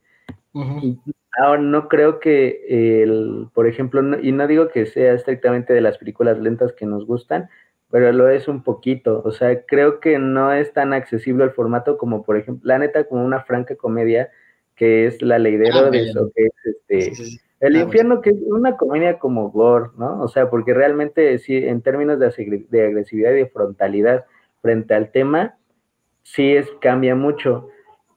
ahora, no creo que, el, por ejemplo, y no digo que sea estrictamente de las películas lentas que nos gustan, pero lo es un poquito. O sea, creo que no es tan accesible el formato como, por ejemplo, la neta, como una franca comedia que es La Ley de ah, o que es este. El ah, infierno, que es una comedia como gore, ¿no? O sea, porque realmente, sí, en términos de, agresividad y de frontalidad frente al tema, sí es, cambia mucho.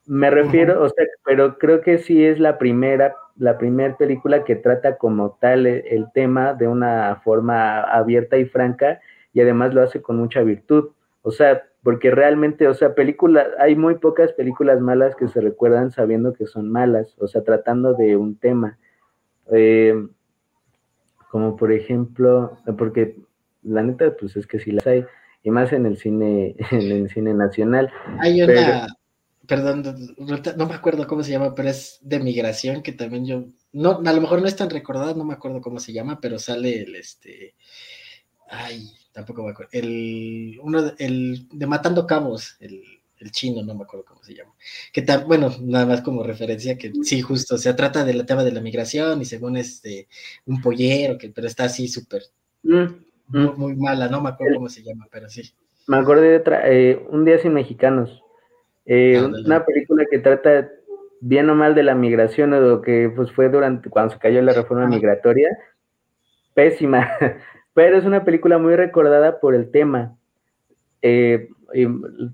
Me refiero, o sea, pero creo que sí es la primera, la primera película que trata como tal el tema de una forma abierta y franca y además lo hace con mucha virtud. O sea, porque realmente, o sea, películas, hay muy pocas películas malas que se recuerdan sabiendo que son malas, o sea, tratando de un tema. Eh, como por ejemplo, porque la neta, pues es que sí las hay, y más en el cine, en el cine nacional. Hay una, perdón, no me acuerdo cómo se llama, pero es de migración, que también yo, no, a lo mejor no es tan recordada, no me acuerdo cómo se llama, pero sale el, este, ay, tampoco me acuerdo. El, uno, el de Matando Cabos, el, chino, no me acuerdo cómo se llama. Que tal, bueno, nada más como referencia, que sí, justo, se trata del tema de la migración y según este, un pollero, que, pero está así súper, mm, mm. muy, mala, no me acuerdo cómo se llama, pero sí. Me acordé de otra, eh, Un día sin mexicanos. Eh, una película que trata bien o mal de la migración, o lo que pues fue durante, cuando se cayó la reforma migratoria, pésima. pero es una película muy recordada por el tema. Eh, y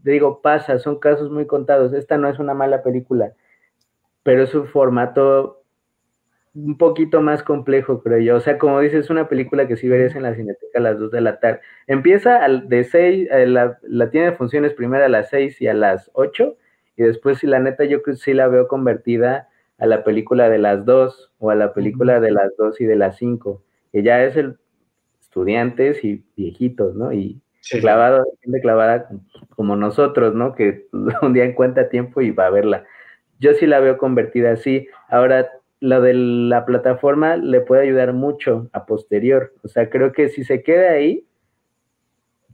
digo, pasa, son casos muy contados. Esta no es una mala película, pero es un formato un poquito más complejo, creo yo. O sea, como dices, es una película que sí verías en la cineteca a las 2 de la tarde. Empieza al, de 6, eh, la, la, tiene funciones primero a las 6 y a las 8, y después, si la neta, yo sí la veo convertida a la película de las 2 o a la película de las 2 y de las 5, que ya es el estudiantes y viejitos, ¿no? Y clavado, gente clavada como nosotros, ¿no? Que un día encuentra tiempo y va a verla. Yo sí la veo convertida así. Ahora, lo de la plataforma le puede ayudar mucho a posterior. O sea, creo que si se queda ahí,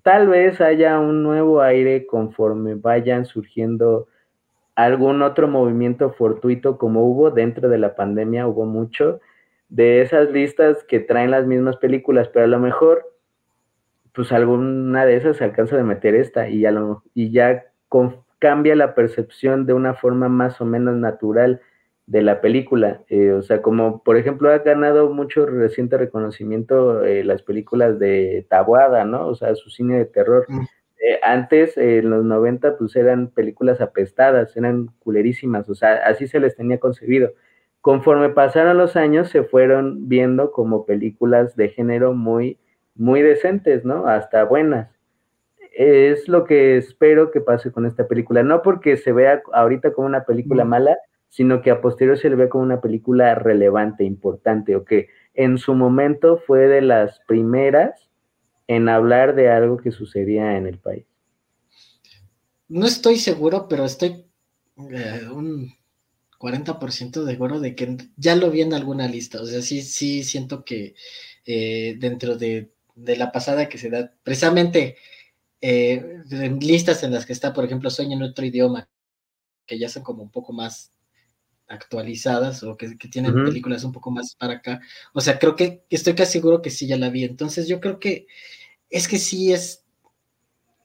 tal vez haya un nuevo aire conforme vayan surgiendo algún otro movimiento fortuito como hubo dentro de la pandemia, hubo mucho, de esas listas que traen las mismas películas, pero a lo mejor, pues alguna de esas se alcanza de meter esta y, ya y ya cambia la percepción de una forma más o menos natural de la película. Eh, o sea, como por ejemplo ha ganado mucho reciente reconocimiento eh, las películas de Tabuada, ¿no? O sea, su cine de terror. Eh, antes, en los 90, pues eran películas apestadas, eran culerísimas, o sea, así se les tenía concebido conforme pasaron los años se fueron viendo como películas de género muy, muy decentes, ¿no? Hasta buenas. Es lo que espero que pase con esta película, no porque se vea ahorita como una película mala, sino que a posteriori se le vea como una película relevante, importante, o que en su momento fue de las primeras en hablar de algo que sucedía en el país. No estoy seguro, pero estoy eh, un 40% de seguro de que ya lo vi en alguna lista. O sea, sí, sí siento que eh, dentro de, la pasada que se da, precisamente eh, en listas en las que está, por ejemplo, Sueño en otro idioma, que ya son como un poco más actualizadas o que, tienen películas un poco más para acá. O sea, creo que estoy casi seguro que sí ya la vi. Entonces yo creo que es que sí es,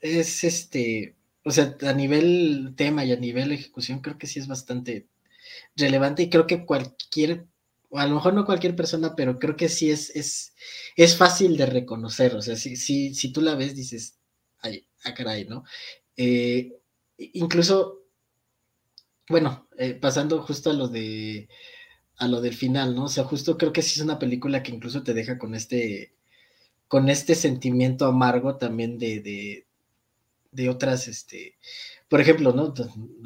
es este, o sea, a nivel tema y a nivel ejecución, creo que sí es bastante relevante y creo que cualquier, o a lo mejor no cualquier persona, pero creo que sí es, es, es fácil de reconocer, o sea, si, si, si tú la ves, dices, ay, ah, caray, ¿no? Eh, incluso, bueno, eh, pasando justo a lo de, a lo del final, ¿no? O sea, justo creo que sí es una película que incluso te deja con este, con este sentimiento amargo también de, de, de otras, este, por ejemplo, ¿no?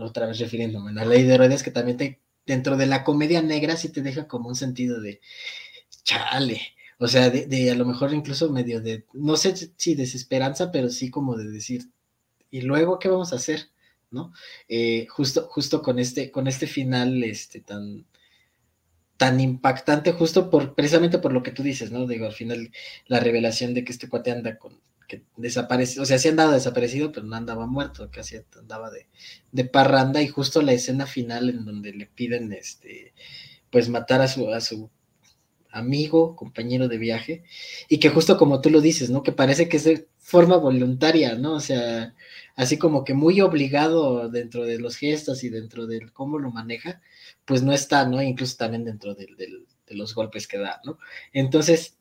Otra vez refiriéndome a la ley de Herodes, que también te, dentro de la comedia negra sí te deja como un sentido de, chale, o sea, de, a lo mejor incluso medio de, no sé si desesperanza, pero sí como de decir, ¿y luego qué vamos a hacer? ¿No? Eh, justo, justo con este, con este final, este, tan, tan impactante, justo por, precisamente por lo que tú dices, ¿no? Digo, al final, la revelación de que este cuate anda con, que desaparece, o sea, sí andaba desaparecido, pero no andaba muerto, casi andaba de, de parranda, y justo la escena final en donde le piden, este, pues matar a su, a su amigo, compañero de viaje, y que justo como tú lo dices, ¿no? Que parece que es de forma voluntaria, ¿no? O sea, así como que muy obligado dentro de los gestos y dentro de cómo lo maneja, pues no está, ¿no? Incluso también dentro de, los golpes que da, ¿no? Entonces,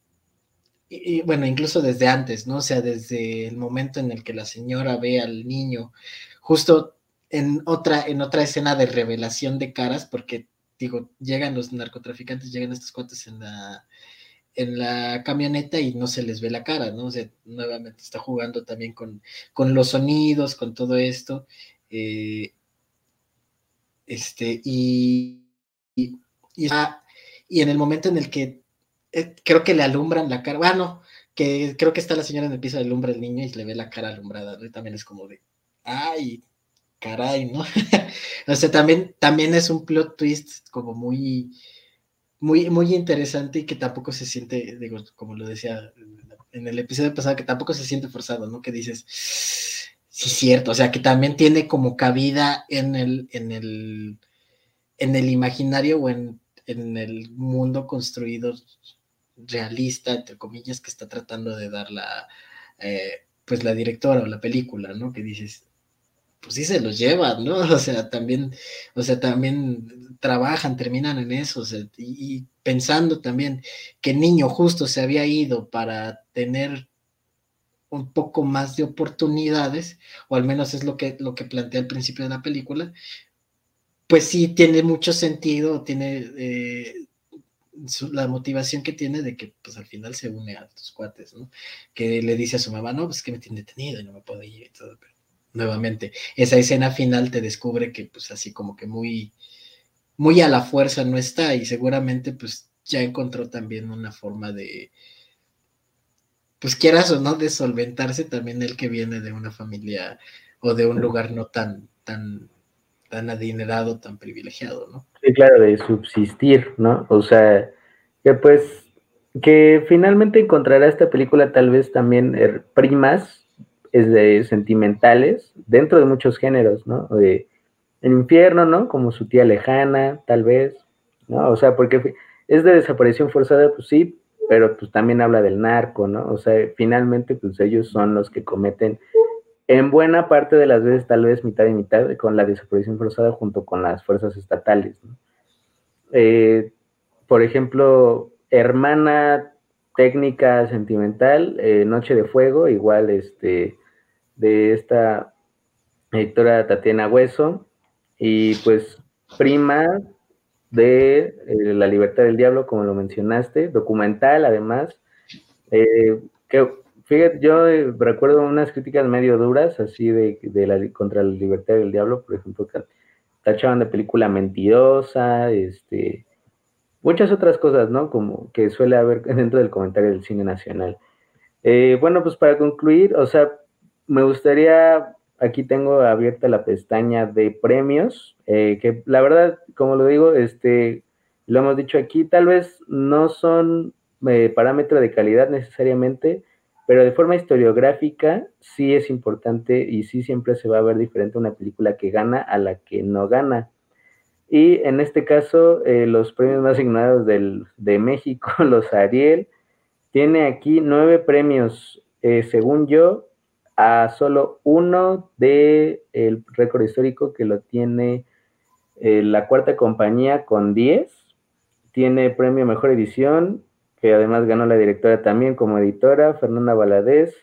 bueno, incluso desde antes, ¿no? O sea, desde el momento en el que la señora ve al niño, justo en otra, en otra escena de revelación de caras, porque digo, llegan los narcotraficantes, llegan estos cuates en la, en la camioneta y no se les ve la cara, ¿no? O sea, nuevamente está jugando también con, con los sonidos, con todo esto. Eh, este, y, y, y, en el momento en el que eh, creo que le alumbran la cara, bueno, que creo que está la señora en el piso, le alumbra el niño y le ve la cara alumbrada. Y también es como de, ay, caray, ¿no? o sea, también, también es un plot twist como muy, muy, muy interesante y que tampoco se siente, digo, como lo decía en el episodio pasado, que tampoco se siente forzado, ¿no? Que dices, sí, cierto, o sea, que también tiene como cabida en el, en el, en el imaginario o en, en el mundo construido realista, entre comillas, que está tratando de dar la, eh, pues la directora o la película, ¿no? Que dices, pues sí se los llevan, ¿no? O sea, también, o sea, también trabajan, terminan en eso, y, pensando también que el niño justo se había ido para tener un poco más de oportunidades, o al menos es lo que, lo que plantea al principio de la película, pues sí tiene mucho sentido, tiene eh, la motivación que tiene de que pues al final se une a tus cuates, ¿no? Que le dice a su mamá, no, pues que me tiene detenido y no me puedo ir y todo, pero nuevamente. Esa escena final te descubre que pues así como que muy, muy a la fuerza no está y seguramente pues ya encontró también una forma de, pues quieras o no, de solventarse también el que viene de una familia o de un lugar no tan, tan, tan adinerado, tan privilegiado, ¿no? Sí, claro, de subsistir, ¿no? O sea, que pues, que finalmente encontrará esta película tal vez también er, primas es de sentimentales dentro de muchos géneros, ¿no? De el infierno, ¿no? Como su tía lejana, tal vez, ¿no? O sea, porque es de desaparición forzada, pues sí, pero pues también habla del narco, ¿no? O sea, finalmente, pues ellos son los que cometen en buena parte de las veces, tal vez mitad y mitad, con la desaparición forzada junto con las fuerzas estatales. Eh, por ejemplo, hermana técnica sentimental, eh, Noche de Fuego, igual este de esta editora Tatiana Hueso y pues prima de eh, La Libertad del Diablo, como lo mencionaste, documental además, que fíjate, yo eh, recuerdo unas críticas medio duras así de, la, contra la Libertad del Diablo, por ejemplo, que tachaban de película mentirosa, este, muchas otras cosas, ¿no? Como que suele haber dentro del comentario del cine nacional. bueno, pues para concluir, o sea, me gustaría, aquí tengo abierta la pestaña de premios, eh, que la verdad, como lo digo, este, lo hemos dicho aquí, tal vez no son eh, parámetro de calidad necesariamente, pero de forma historiográfica sí es importante y sí siempre se va a ver diferente una película que gana a la que no gana. Y en este caso, eh, los premios más ignorados del, de México, los Ariel, tiene aquí nueve premios, según yo, a solo uno del el récord histórico que lo tiene eh, la cuarta compañía con 10. Tiene premio Mejor Edición, que además ganó la directora también como editora, Fernanda Valadez.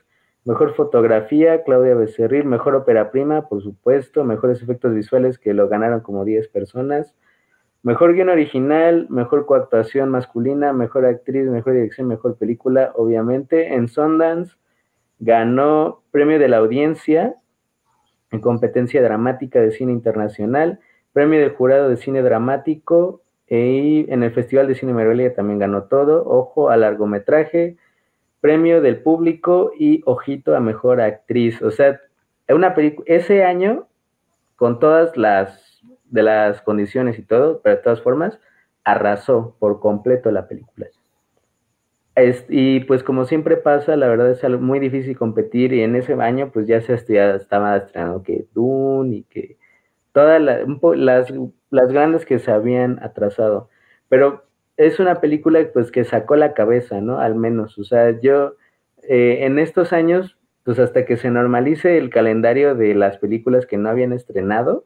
Mejor fotografía, Claudia Becerril. Mejor ópera prima, por supuesto. Mejores efectos visuales, que lo ganaron como 10 personas. Mejor guion original, mejor coactuación masculina, mejor actriz, mejor dirección, mejor película, obviamente. En Sundance ganó premio de la audiencia en competencia dramática de cine internacional, premio del jurado de cine dramático y en el Festival de Cine Morelia también ganó todo, ojo a largometraje, premio del público y ojito a mejor actriz. O sea, una ese año, con todas las de las condiciones y todo, pero de todas formas, arrasó por completo la película. y pues como siempre pasa, la verdad es algo muy difícil competir y en ese año pues ya se estaba estrenando que Dune y que todas las, las grandes que se habían atrasado. Pero es una película pues que sacó la cabeza, ¿no? Al menos, o sea, yo eh, en estos años, pues hasta que se normalice el calendario de las películas que no habían estrenado,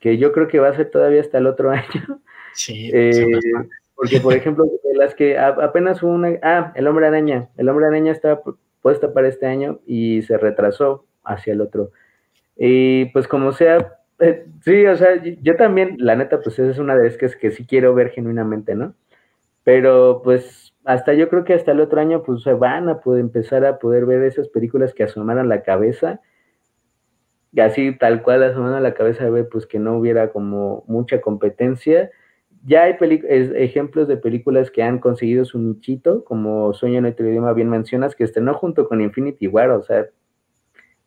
que yo creo que va a ser todavía hasta el otro año. Sí. Eh, porque, por ejemplo, las que apenas hubo una... Ah, El Hombre Araña. El Hombre Araña estaba puesta para este año y se retrasó hacia el otro. Y pues como sea, eh, sí, o sea, yo también, la neta, pues esa es una de las que, sí quiero ver genuinamente, ¿no? Pero pues hasta yo creo que hasta el otro año pues se van a poder empezar a poder ver esas películas que asomaran la cabeza así tal cual a la cabeza de ver pues que no hubiera como mucha competencia. Ya hay ejemplos de películas que han conseguido su nichito, como Sueño en otro idioma, bien mencionas, que estrenó junto con Infinity War, o sea,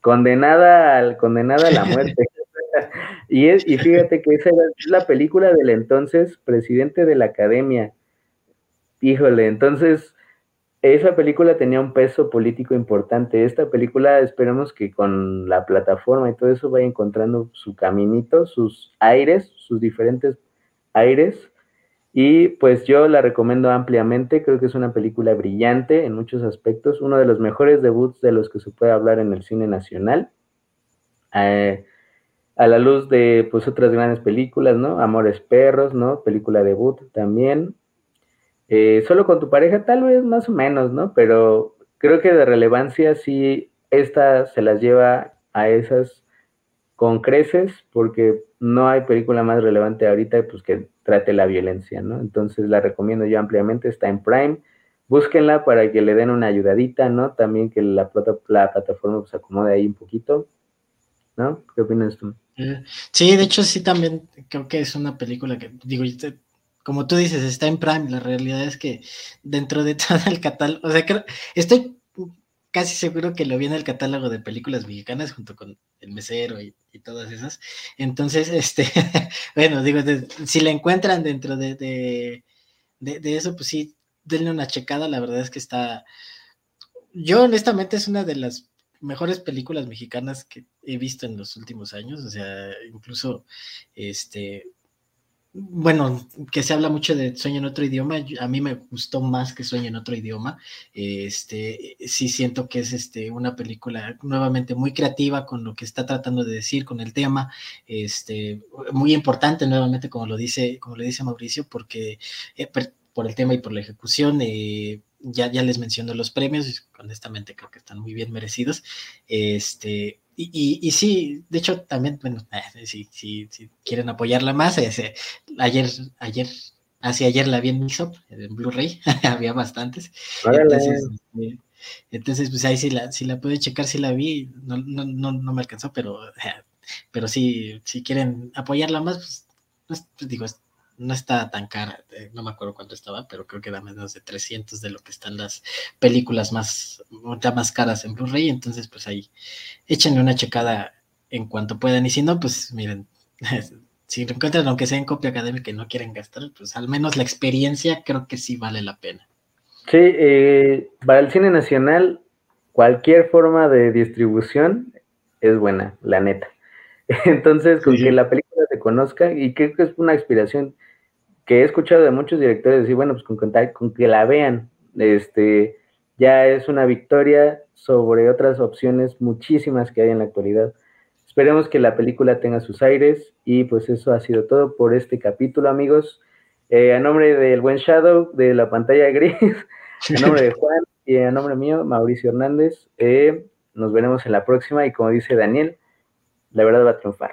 condenada, al, condenada a la muerte. y, es, y fíjate que esa es la película del entonces presidente de la academia. Híjole, entonces esa película tenía un peso político importante. Esta película esperemos que con la plataforma y todo eso vaya encontrando su caminito, sus aires, sus diferentes aires. Y pues yo la recomiendo ampliamente, creo que es una película brillante en muchos aspectos, uno de los mejores debuts de los que se puede hablar en el cine nacional. Eh, a la luz de pues otras grandes películas, ¿no? Amores Perros, ¿no? Película debut también. Eh, solo con tu pareja, tal vez más o menos, ¿no? Pero creo que de relevancia sí, esta se las lleva a esas con creces, porque no hay película más relevante ahorita pues, que trate la violencia, ¿no? Entonces la recomiendo yo ampliamente, está en Prime. Búsquenla para que le den una ayudadita, ¿no? También que la, la plataforma pues acomode ahí un poquito, ¿no? ¿Qué opinas tú? Eh, sí, de hecho sí también creo que es una película que, digo, como tú dices, está en Prime. La realidad es que dentro de todo el catálogo, o sea, estoy casi seguro que lo vi en el catálogo de películas mexicanas junto con El Mesero y, todas esas. Entonces, este, bueno, digo, si la encuentran dentro de, de, de, eso, pues sí, denle una checada. La verdad es que está. Yo, honestamente, es una de las mejores películas mexicanas que he visto en los últimos años. O sea, incluso este bueno, que se habla mucho de Sueño en otro idioma, a mí me gustó más que Sueño en otro idioma. Este, sí siento que es este, una película nuevamente muy creativa con lo que está tratando de decir, con el tema, este, muy importante nuevamente, como lo dice, como le dice Mauricio, porque eh, por el tema y por la ejecución, eh, ya, ya les menciono los premios, y honestamente creo que están muy bien merecidos. Este, y, y, sí, de hecho, también, bueno, eh, si, si, quieren apoyarla más, eh, ayer, ayer, hace ayer la vi en Mixup, en Blu-ray, había bastantes. Entonces, este, entonces, pues ahí sí la, si la pueden checar, si la vi, no, no, no, no me alcanzó, pero, pero sí, si quieren apoyarla más, pues, pues, pues digo, no está tan cara, eh, no me acuerdo cuánto estaba, pero creo que da menos de 300 de lo que están las películas más, más caras en Blu-ray, entonces pues ahí échenle una checada en cuanto puedan, y si no, pues miren, si encuentran aunque sea en copia académica y no quieren gastar, pues al menos la experiencia creo que sí vale la pena. Sí, eh, para el cine nacional, cualquier forma de distribución es buena, la neta. Entonces, con que la película se conozca, y creo que es una inspiración que he escuchado de muchos directores decir, bueno, pues con, con que la vean, este, ya es una victoria sobre otras opciones muchísimas que hay en la actualidad. Esperemos que la película tenga sus aires y pues eso ha sido todo por este capítulo, amigos. Eh, a nombre del buen Shadow de la pantalla gris, a nombre de Juan y a nombre mío, Mauricio Hernández, eh, nos veremos en la próxima y como dice Daniel, la verdad va a triunfar.